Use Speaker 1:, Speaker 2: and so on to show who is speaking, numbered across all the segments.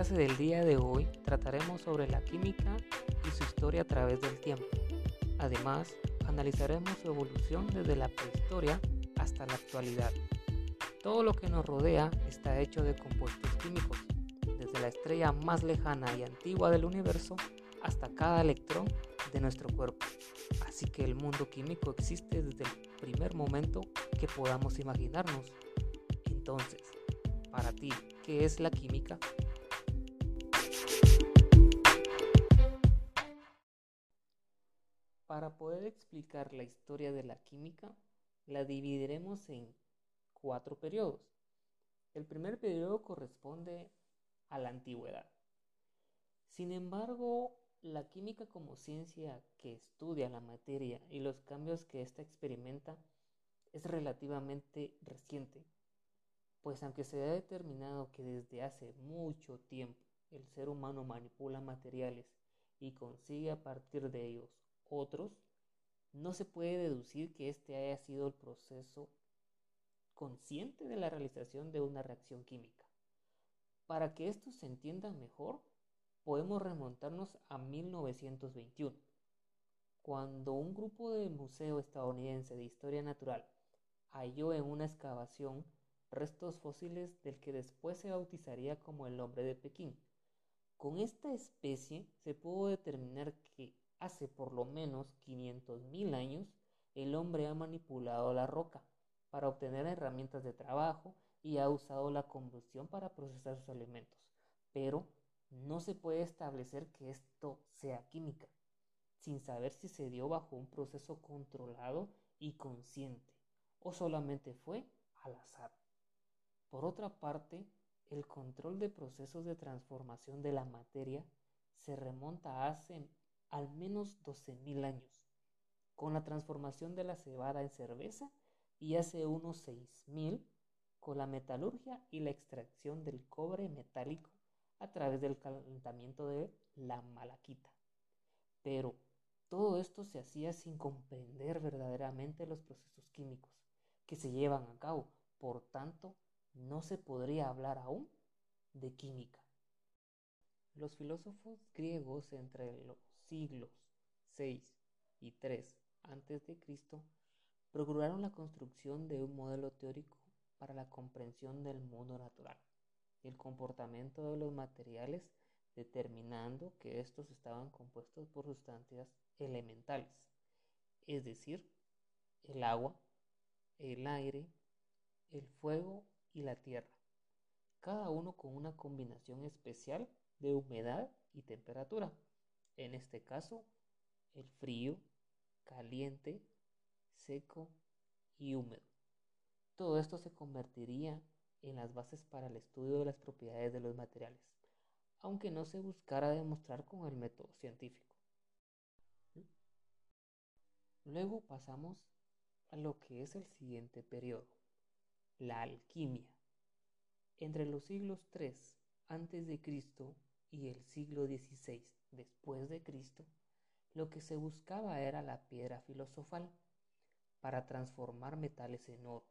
Speaker 1: clase del día de hoy trataremos sobre la química y su historia a través del tiempo. Además, analizaremos su evolución desde la prehistoria hasta la actualidad. Todo lo que nos rodea está hecho de compuestos químicos, desde la estrella más lejana y antigua del universo hasta cada electrón de nuestro cuerpo. Así que el mundo químico existe desde el primer momento que podamos imaginarnos. Entonces, para ti, ¿qué es la química? Para poder explicar la historia de la química, la dividiremos en cuatro periodos. El primer periodo corresponde a la antigüedad. Sin embargo, la química como ciencia que estudia la materia y los cambios que ésta experimenta es relativamente reciente, pues aunque se ha determinado que desde hace mucho tiempo el ser humano manipula materiales y consigue a partir de ellos otros, no se puede deducir que este haya sido el proceso consciente de la realización de una reacción química. Para que esto se entienda mejor, podemos remontarnos a 1921, cuando un grupo del Museo Estadounidense de Historia Natural halló en una excavación restos fósiles del que después se bautizaría como el hombre de Pekín. Con esta especie se pudo determinar que hace por lo menos 500.000 años el hombre ha manipulado la roca para obtener herramientas de trabajo y ha usado la combustión para procesar sus alimentos. Pero no se puede establecer que esto sea química, sin saber si se dio bajo un proceso controlado y consciente, o solamente fue al azar. Por otra parte, el control de procesos de transformación de la materia se remonta hace al menos 12.000 años, con la transformación de la cebada en cerveza y hace unos 6.000 con la metalurgia y la extracción del cobre metálico a través del calentamiento de la malaquita. Pero todo esto se hacía sin comprender verdaderamente los procesos químicos que se llevan a cabo. Por tanto, no se podría hablar aún de química. Los filósofos griegos entre los siglos 6 y 3 a.C. procuraron la construcción de un modelo teórico para la comprensión del mundo natural el comportamiento de los materiales, determinando que estos estaban compuestos por sustancias elementales, es decir, el agua, el aire, el fuego y la tierra, cada uno con una combinación especial de humedad y temperatura. En este caso, el frío, caliente, seco y húmedo. Todo esto se convertiría en las bases para el estudio de las propiedades de los materiales, aunque no se buscara demostrar con el método científico. Luego pasamos a lo que es el siguiente periodo, la alquimia. Entre los siglos 3 antes de Cristo y el siglo XVI después de Cristo, lo que se buscaba era la piedra filosofal para transformar metales en oro,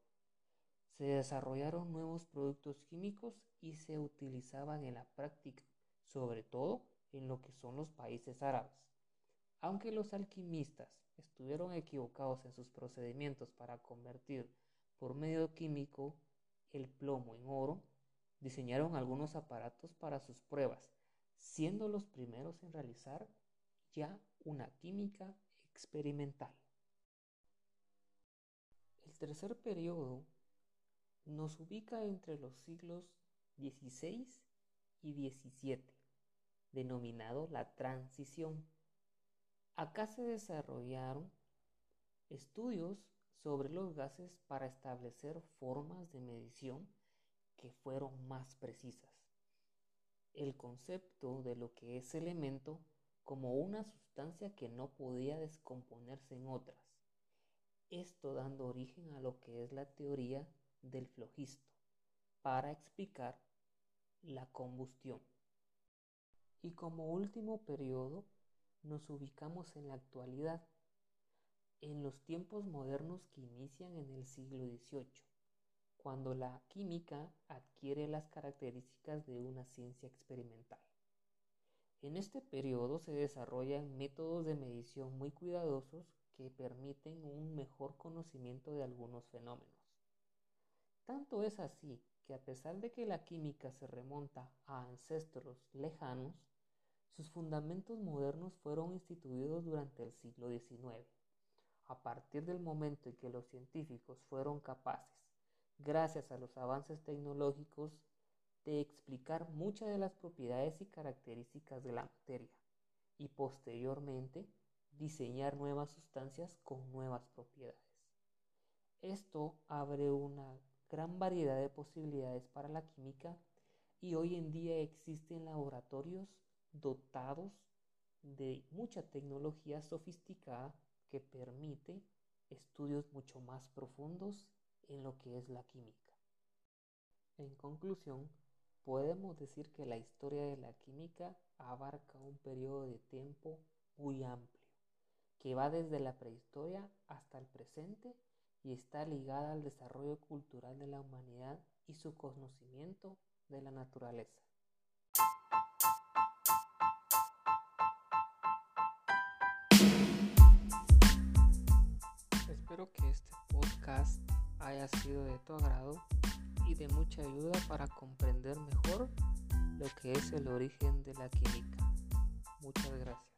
Speaker 1: se desarrollaron nuevos productos químicos y se utilizaban en la práctica, sobre todo en lo que son los países árabes. Aunque los alquimistas estuvieron equivocados en sus procedimientos para convertir por medio químico el plomo en oro, diseñaron algunos aparatos para sus pruebas, siendo los primeros en realizar ya una química experimental. El tercer periodo nos ubica entre los siglos XVI y XVII, denominado la transición. Acá se desarrollaron estudios sobre los gases para establecer formas de medición que fueron más precisas. El concepto de lo que es elemento como una sustancia que no podía descomponerse en otras. Esto dando origen a lo que es la teoría del flogisto para explicar la combustión. Y como último periodo nos ubicamos en la actualidad, en los tiempos modernos que inician en el siglo XVIII, cuando la química adquiere las características de una ciencia experimental. En este periodo se desarrollan métodos de medición muy cuidadosos que permiten un mejor conocimiento de algunos fenómenos. Tanto es así que a pesar de que la química se remonta a ancestros lejanos, sus fundamentos modernos fueron instituidos durante el siglo XIX, a partir del momento en que los científicos fueron capaces, gracias a los avances tecnológicos, de explicar muchas de las propiedades y características de la materia y posteriormente diseñar nuevas sustancias con nuevas propiedades. Esto abre una gran variedad de posibilidades para la química y hoy en día existen laboratorios dotados de mucha tecnología sofisticada que permite estudios mucho más profundos en lo que es la química. En conclusión, podemos decir que la historia de la química abarca un periodo de tiempo muy amplio, que va desde la prehistoria hasta el presente y está ligada al desarrollo cultural de la humanidad y su conocimiento de la naturaleza. Espero que este podcast haya sido de tu agrado y de mucha ayuda para comprender mejor lo que es el origen de la química. Muchas gracias.